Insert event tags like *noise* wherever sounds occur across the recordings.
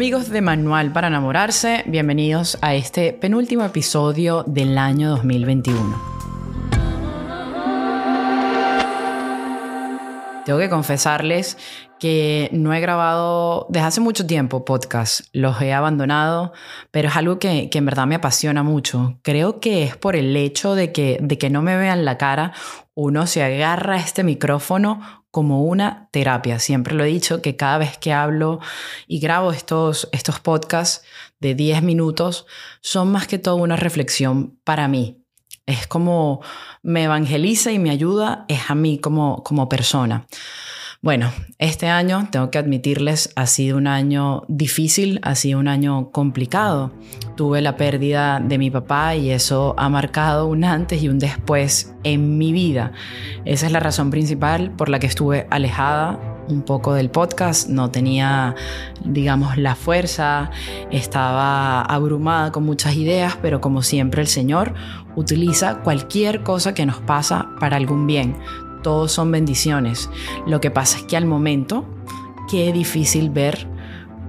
amigos de Manual para enamorarse, bienvenidos a este penúltimo episodio del año 2021. Tengo que confesarles que no he grabado desde hace mucho tiempo podcast, los he abandonado, pero es algo que, en verdad me apasiona mucho. Creo que es por el hecho de que, de que no me vean la cara, uno se agarra a este micrófono como una terapia. Siempre lo he dicho que cada vez que hablo y grabo estos, estos podcasts de 10 minutos, son más que todo una reflexión para mí. Es como me evangeliza y me ayuda, es a mí como, como persona. Bueno, este año, tengo que admitirles, ha sido un año difícil, ha sido un año complicado. Tuve la pérdida de mi papá y eso ha marcado un antes y un después en mi vida. Esa es la razón principal por la que estuve alejada un poco del podcast, no tenía, digamos, la fuerza, estaba abrumada con muchas ideas, pero como siempre el Señor utiliza cualquier cosa que nos pasa para algún bien todos son bendiciones. Lo que pasa es que al momento, qué difícil ver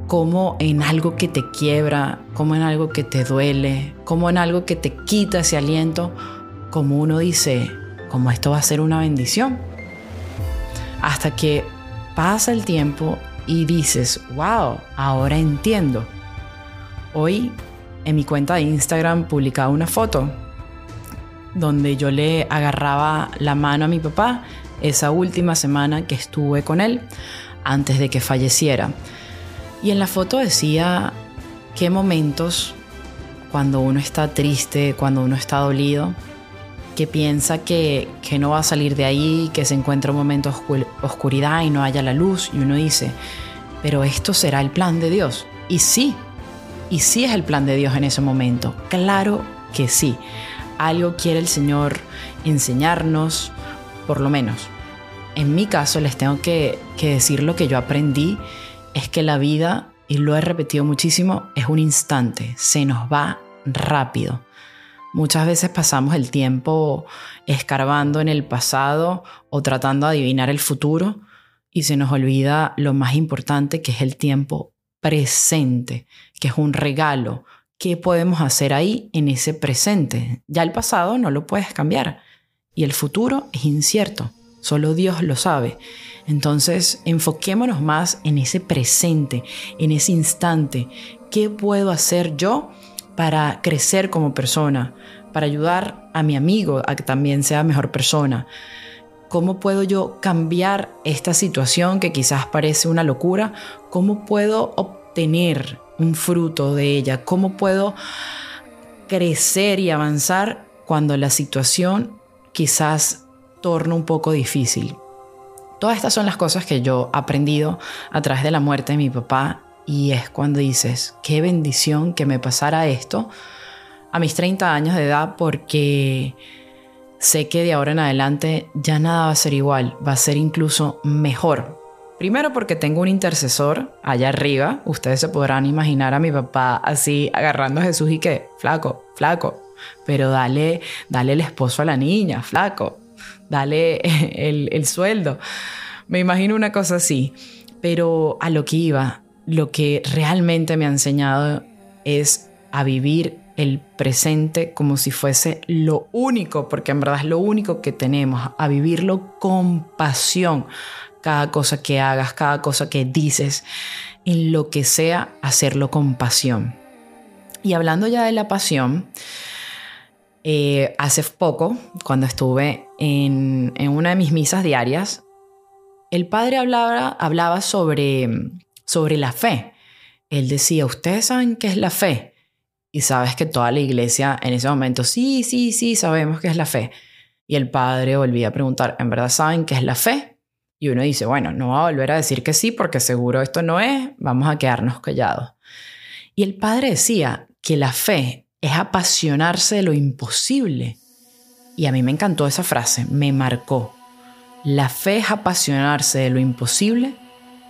cómo en algo que te quiebra, como en algo que te duele, como en algo que te quita ese aliento, como uno dice, como esto va a ser una bendición. Hasta que pasa el tiempo y dices, wow, ahora entiendo. Hoy en mi cuenta de Instagram publicaba una foto donde yo le agarraba la mano a mi papá esa última semana que estuve con él antes de que falleciera. Y en la foto decía qué momentos cuando uno está triste, cuando uno está dolido, que piensa que, que no va a salir de ahí, que se encuentra un momento de oscuridad y no haya la luz, y uno dice, pero esto será el plan de Dios. Y sí, y sí es el plan de Dios en ese momento, claro que sí algo quiere el Señor enseñarnos, por lo menos. En mi caso les tengo que, decir lo que yo aprendí, es que la vida, y lo he repetido muchísimo, es un instante, se nos va rápido. Muchas veces pasamos el tiempo escarbando en el pasado o tratando de adivinar el futuro y se nos olvida lo más importante que es el tiempo presente, que es un regalo, ¿qué podemos hacer ahí en ese presente? Ya el pasado no lo puedes cambiar y el futuro es incierto, solo Dios lo sabe. Entonces, enfoquémonos más en ese presente, en ese instante. ¿Qué puedo hacer yo para crecer como persona? Para ayudar a mi amigo a que también sea mejor persona. ¿Cómo puedo yo cambiar esta situación que quizás parece una locura? ¿Cómo puedo obtener un fruto de ella? ¿Cómo puedo crecer y avanzar cuando la situación quizás torna un poco difícil? Todas estas son las cosas que yo he aprendido a través de la muerte de mi papá y es cuando dices, qué bendición que me pasara esto a mis 30 años de edad porque sé que de ahora en adelante ya nada va a ser igual, va a ser incluso mejor Primero porque tengo un intercesor allá arriba. Ustedes se podrán imaginar a mi papá así agarrando a Jesús y que, flaco, flaco, pero dale, dale el esposo a la niña, flaco, dale *laughs* el, el sueldo. Me imagino una cosa así. Pero a lo que iba, lo que realmente me ha enseñado es a vivir el presente como si fuese lo único, porque en verdad es lo único que tenemos, a vivirlo con pasión, cada cosa que hagas, cada cosa que dices, en lo que sea, hacerlo con pasión. Y hablando ya de la pasión, eh, hace poco, cuando estuve en, una de mis misas diarias, el padre hablaba, hablaba sobre, sobre la fe. Él decía, ¿ustedes saben qué es la fe? Y sabes que toda la iglesia en ese momento, sí, sí, sí, sabemos qué es la fe. Y el padre volvía a preguntar, ¿en verdad saben qué es la fe? Y uno dice, bueno, no va a volver a decir que sí porque seguro esto no es, vamos a quedarnos callados. Y el padre decía que la fe es apasionarse de lo imposible. Y a mí me encantó esa frase, me marcó. La fe es apasionarse de lo imposible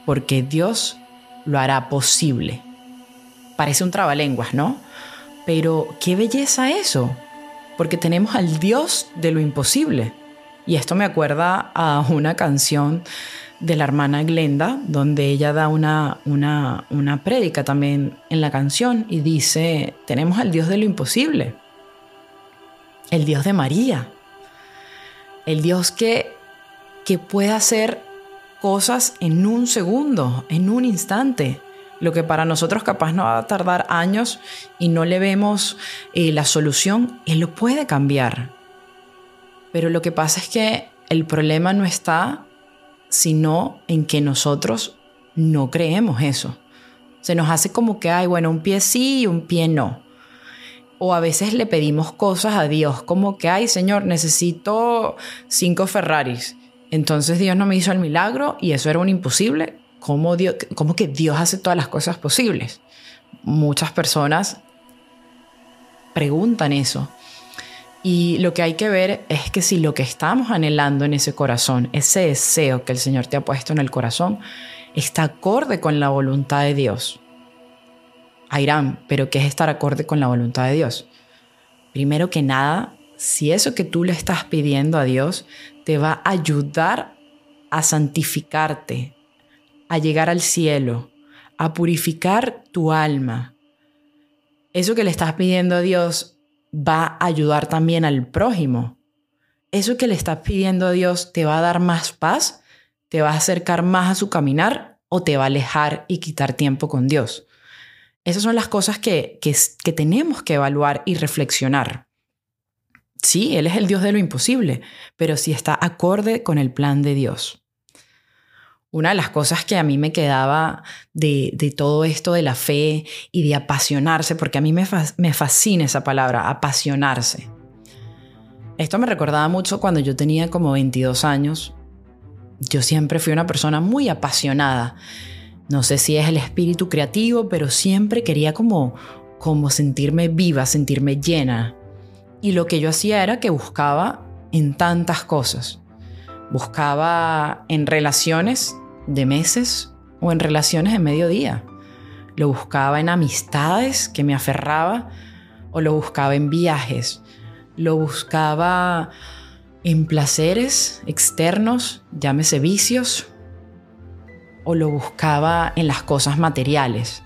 porque Dios lo hará posible. Parece un trabalenguas, ¿no? Pero qué belleza eso, porque tenemos al Dios de lo imposible. Y esto me acuerda a una canción de la hermana Glenda, donde ella da una, una, una prédica también en la canción y dice, tenemos al Dios de lo imposible, el Dios de María, el Dios que, que puede hacer cosas en un segundo, en un instante. Lo que para nosotros capaz no va a tardar años y no le vemos eh, la solución, Él lo puede cambiar. Pero lo que pasa es que el problema no está sino en que nosotros no creemos eso. Se nos hace como que hay, bueno, un pie sí y un pie no. O a veces le pedimos cosas a Dios, como que, ay, Señor, necesito cinco Ferraris. Entonces Dios no me hizo el milagro y eso era un imposible. ¿Cómo, Dios, cómo que Dios hace todas las cosas posibles? Muchas personas preguntan eso. Y lo que hay que ver es que si lo que estamos anhelando en ese corazón, ese deseo que el Señor te ha puesto en el corazón, está acorde con la voluntad de Dios. Airán, pero ¿qué es estar acorde con la voluntad de Dios? Primero que nada, si eso que tú le estás pidiendo a Dios te va a ayudar a santificarte, a llegar al cielo, a purificar tu alma. Eso que le estás pidiendo a Dios va a ayudar también al prójimo. Eso que le estás pidiendo a Dios te va a dar más paz, te va a acercar más a su caminar o te va a alejar y quitar tiempo con Dios. Esas son las cosas que, que, tenemos que evaluar y reflexionar. Sí, Él es el Dios de lo imposible, pero si está acorde con el plan de Dios. Una de las cosas que a mí me quedaba de, todo esto de la fe y de apasionarse, porque a mí me, fascina esa palabra, apasionarse. Esto me recordaba mucho cuando yo tenía como 22 años. Yo siempre fui una persona muy apasionada. No sé si es el espíritu creativo, pero siempre quería como, como sentirme viva, sentirme llena. Y lo que yo hacía era que buscaba en tantas cosas. Buscaba en relaciones de meses o en relaciones de mediodía. Lo buscaba en amistades que me aferraba o lo buscaba en viajes. Lo buscaba en placeres externos, llámese vicios, o lo buscaba en las cosas materiales.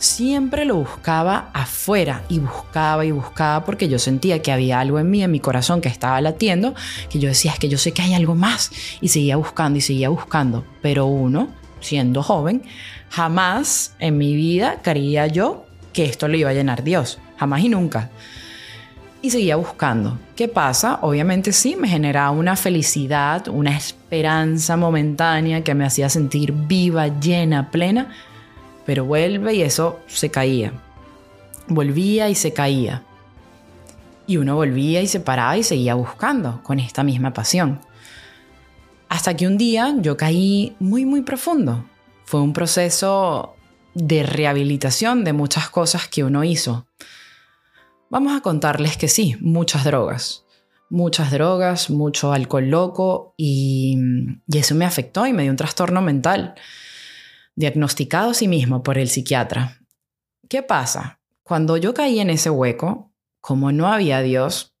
Siempre lo buscaba afuera y buscaba y buscaba porque yo sentía que había algo en mí, en mi corazón que estaba latiendo, que yo decía, es que yo sé que hay algo más. Y seguía buscando y seguía buscando. Pero uno, siendo joven, jamás en mi vida quería yo que esto lo iba a llenar Dios. Jamás y nunca. Y seguía buscando. ¿Qué pasa? Obviamente sí, me generaba una felicidad, una esperanza momentánea que me hacía sentir viva, llena, plena pero vuelve y eso se caía. Volvía y se caía. Y uno volvía y se paraba y seguía buscando con esta misma pasión. Hasta que un día yo caí muy, muy profundo. Fue un proceso de rehabilitación de muchas cosas que uno hizo. Vamos a contarles que sí, muchas drogas. Muchas drogas, mucho alcohol loco y, y eso me afectó y me dio un trastorno mental diagnosticado a sí mismo por el psiquiatra. ¿Qué pasa? Cuando yo caí en ese hueco, como no había Dios,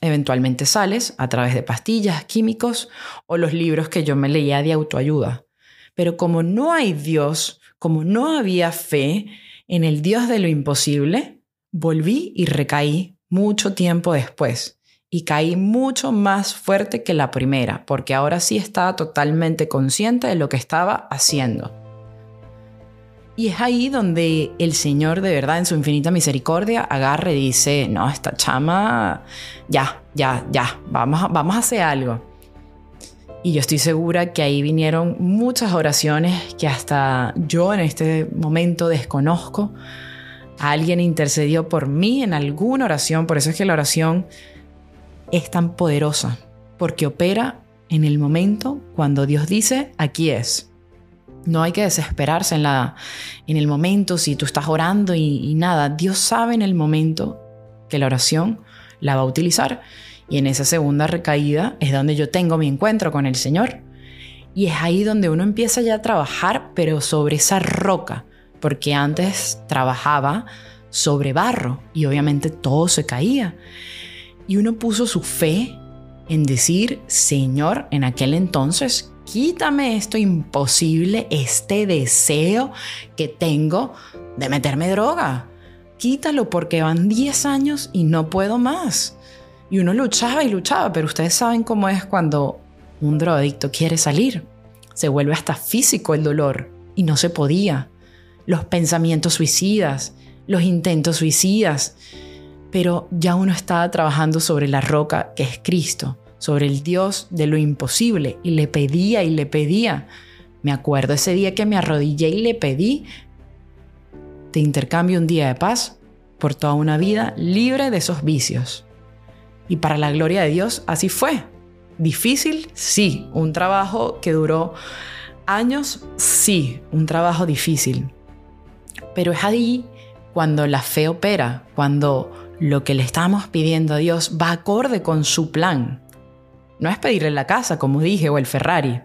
eventualmente sales a través de pastillas, químicos o los libros que yo me leía de autoayuda. Pero como no hay Dios, como no había fe en el Dios de lo imposible, volví y recaí mucho tiempo después y caí mucho más fuerte que la primera, porque ahora sí estaba totalmente consciente de lo que estaba haciendo. Y es ahí donde el Señor de verdad en su infinita misericordia agarre y dice, no, esta chama, ya, ya, ya, vamos vamos a hacer algo. Y yo estoy segura que ahí vinieron muchas oraciones que hasta yo en este momento desconozco. Alguien intercedió por mí en alguna oración, por eso es que la oración es tan poderosa, porque opera en el momento cuando Dios dice, aquí es. No hay que desesperarse en, la, en el momento si tú estás orando y, y nada. Dios sabe en el momento que la oración la va a utilizar. Y en esa segunda recaída es donde yo tengo mi encuentro con el Señor. Y es ahí donde uno empieza ya a trabajar, pero sobre esa roca, porque antes trabajaba sobre barro y obviamente todo se caía. Y uno puso su fe en decir, Señor, en aquel entonces, quítame esto imposible, este deseo que tengo de meterme droga. Quítalo porque van 10 años y no puedo más. Y uno luchaba y luchaba, pero ustedes saben cómo es cuando un drogadicto quiere salir. Se vuelve hasta físico el dolor y no se podía. Los pensamientos suicidas, los intentos suicidas. Pero ya uno estaba trabajando sobre la roca que es Cristo, sobre el Dios de lo imposible y le pedía y le pedía. Me acuerdo ese día que me arrodillé y le pedí, te intercambio un día de paz por toda una vida libre de esos vicios. Y para la gloria de Dios, así fue. Difícil, sí. Un trabajo que duró años, sí. Un trabajo difícil. Pero es ahí cuando la fe opera, cuando lo que le estamos pidiendo a Dios va acorde con su plan. No es pedirle la casa, como dije, o el Ferrari.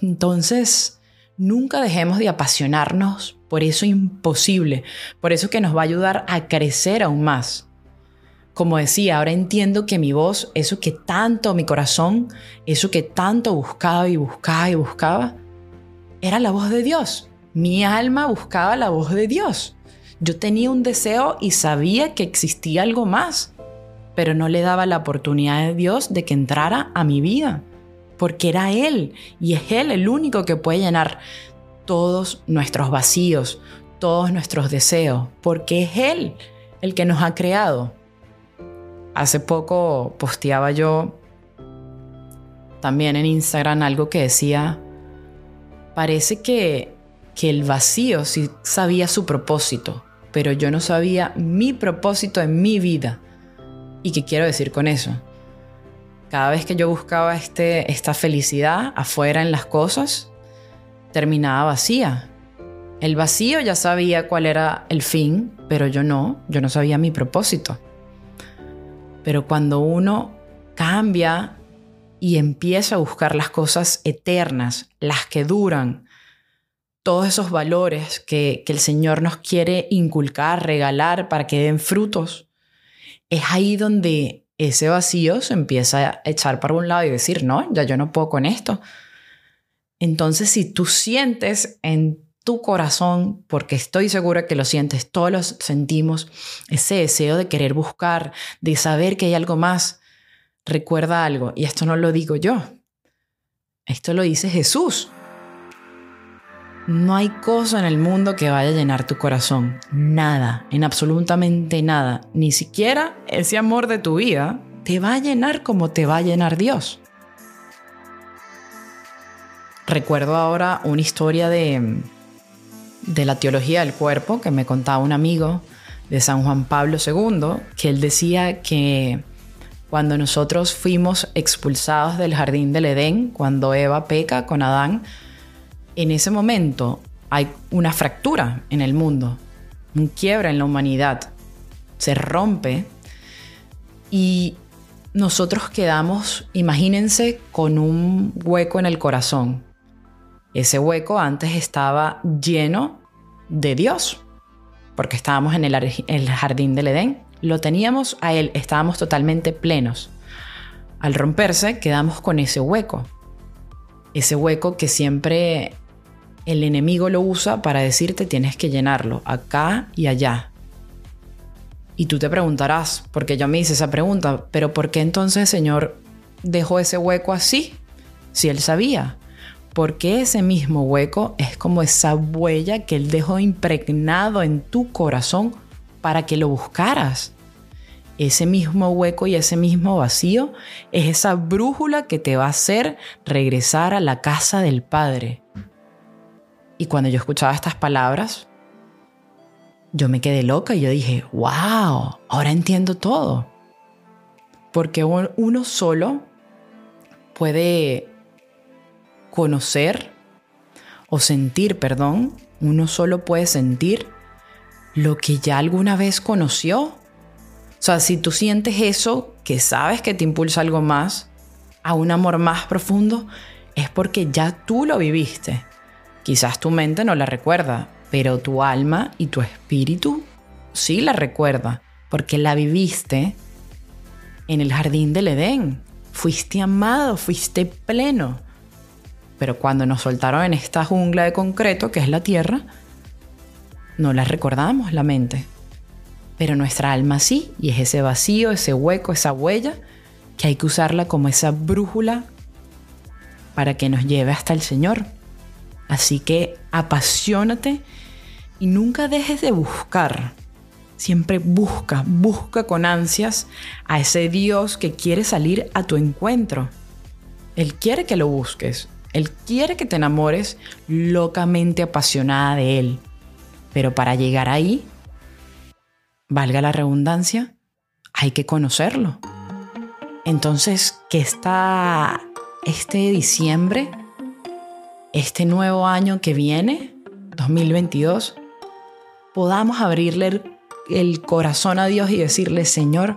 Entonces, nunca dejemos de apasionarnos por eso imposible, por eso que nos va a ayudar a crecer aún más. Como decía, ahora entiendo que mi voz, eso que tanto mi corazón, eso que tanto buscaba y buscaba y buscaba, era la voz de Dios. Mi alma buscaba la voz de Dios. Yo tenía un deseo y sabía que existía algo más, pero no le daba la oportunidad de Dios de que entrara a mi vida, porque era Él y es Él el único que puede llenar todos nuestros vacíos, todos nuestros deseos, porque es Él el que nos ha creado. Hace poco posteaba yo también en Instagram algo que decía, parece que, que el vacío sí sabía su propósito, pero yo no sabía mi propósito en mi vida. ¿Y qué quiero decir con eso? Cada vez que yo buscaba este, esta felicidad afuera en las cosas, terminaba vacía. El vacío ya sabía cuál era el fin, pero yo no, yo no sabía mi propósito. Pero cuando uno cambia y empieza a buscar las cosas eternas, las que duran, todos esos valores que, el Señor nos quiere inculcar, regalar para que den frutos, es ahí donde ese vacío se empieza a echar para un lado y decir, no, ya yo no puedo con esto. Entonces, si tú sientes en tu corazón, porque estoy segura que lo sientes, todos lo sentimos, ese deseo de querer buscar, de saber que hay algo más, recuerda algo, y esto no lo digo yo, esto lo dice Jesús. No hay cosa en el mundo que vaya a llenar tu corazón, nada, en absolutamente nada, ni siquiera ese amor de tu vida te va a llenar como te va a llenar Dios. Recuerdo ahora una historia de, de la teología del cuerpo que me contaba un amigo de San Juan Pablo II, que él decía que cuando nosotros fuimos expulsados del jardín del Edén, cuando Eva peca con Adán, en ese momento hay una fractura en el mundo, un quiebra en la humanidad, se rompe y nosotros quedamos, imagínense, con un hueco en el corazón, ese hueco antes estaba lleno de Dios, porque estábamos en el, jardín del Edén. Lo teníamos a Él, estábamos totalmente plenos. Al romperse, quedamos con ese hueco. Ese hueco que siempre el enemigo lo usa para decirte tienes que llenarlo acá y allá. Y tú te preguntarás, porque yo me hice esa pregunta, pero ¿por qué entonces el Señor dejó ese hueco así? Si Él sabía porque ese mismo hueco es como esa huella que Él dejó impregnado en tu corazón para que lo buscaras. Ese mismo hueco y ese mismo vacío es esa brújula que te va a hacer regresar a la casa del Padre. Y cuando yo escuchaba estas palabras, yo me quedé loca y yo dije, wow, ahora entiendo todo. Porque uno solo puede conocer o sentir, perdón, uno solo puede sentir lo que ya alguna vez conoció. O sea, si tú sientes eso, que sabes que te impulsa algo más, a un amor más profundo, es porque ya tú lo viviste. Quizás tu mente no la recuerda, pero tu alma y tu espíritu sí la recuerda, porque la viviste en el jardín del Edén. Fuiste amado, fuiste pleno. pero cuando nos soltaron en esta jungla de concreto que es la tierra, no las recordamos la mente. Pero nuestra alma sí, y es ese vacío, ese hueco, esa huella, que hay que usarla como esa brújula para que nos lleve hasta el Señor. Así que apasionate y nunca dejes de buscar. Siempre busca, busca con ansias a ese Dios que quiere salir a tu encuentro. Él quiere que lo busques. Él quiere que te enamores locamente apasionada de Él. Pero para llegar ahí, valga la redundancia, hay que conocerlo. Entonces, que está este diciembre, este nuevo año que viene, 2022, podamos abrirle el corazón a Dios y decirle, Señor,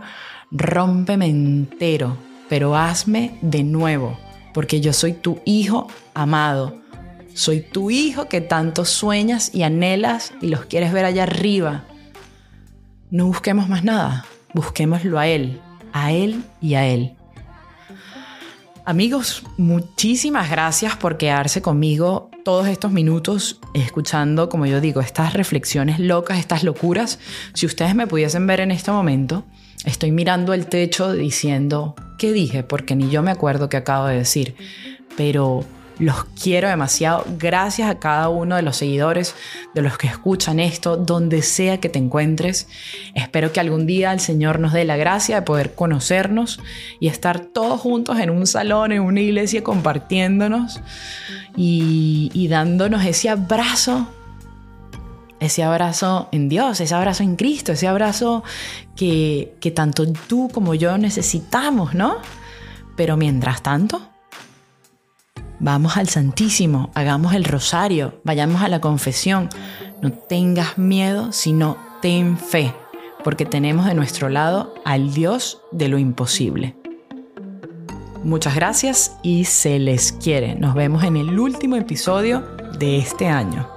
rómpeme entero, pero hazme de nuevo, porque yo soy tu hijo amado. Soy tu hijo que tanto sueñas y anhelas y los quieres ver allá arriba. No busquemos más nada, busquémoslo a Él, a Él y a Él. Amigos, muchísimas gracias por quedarse conmigo todos estos minutos escuchando, como yo digo, estas reflexiones locas, estas locuras. Si ustedes me pudiesen ver en este momento, estoy mirando el techo diciendo, ¿qué dije? Porque ni yo me acuerdo qué acabo de decir. Pero los quiero demasiado. Gracias a cada uno de los seguidores, de los que escuchan esto, donde sea que te encuentres. Espero que algún día el Señor nos dé la gracia de poder conocernos y estar todos juntos en un salón, en una iglesia, compartiéndonos y, dándonos ese abrazo ese abrazo en Dios, ese abrazo en Cristo, ese abrazo que, tanto tú como yo necesitamos, ¿no? Pero mientras tanto, Vamos al Santísimo, hagamos el rosario, vayamos a la confesión. No tengas miedo, sino ten fe, porque tenemos de nuestro lado al Dios de lo imposible. Muchas gracias y se les quiere. Nos vemos en el último episodio de este año.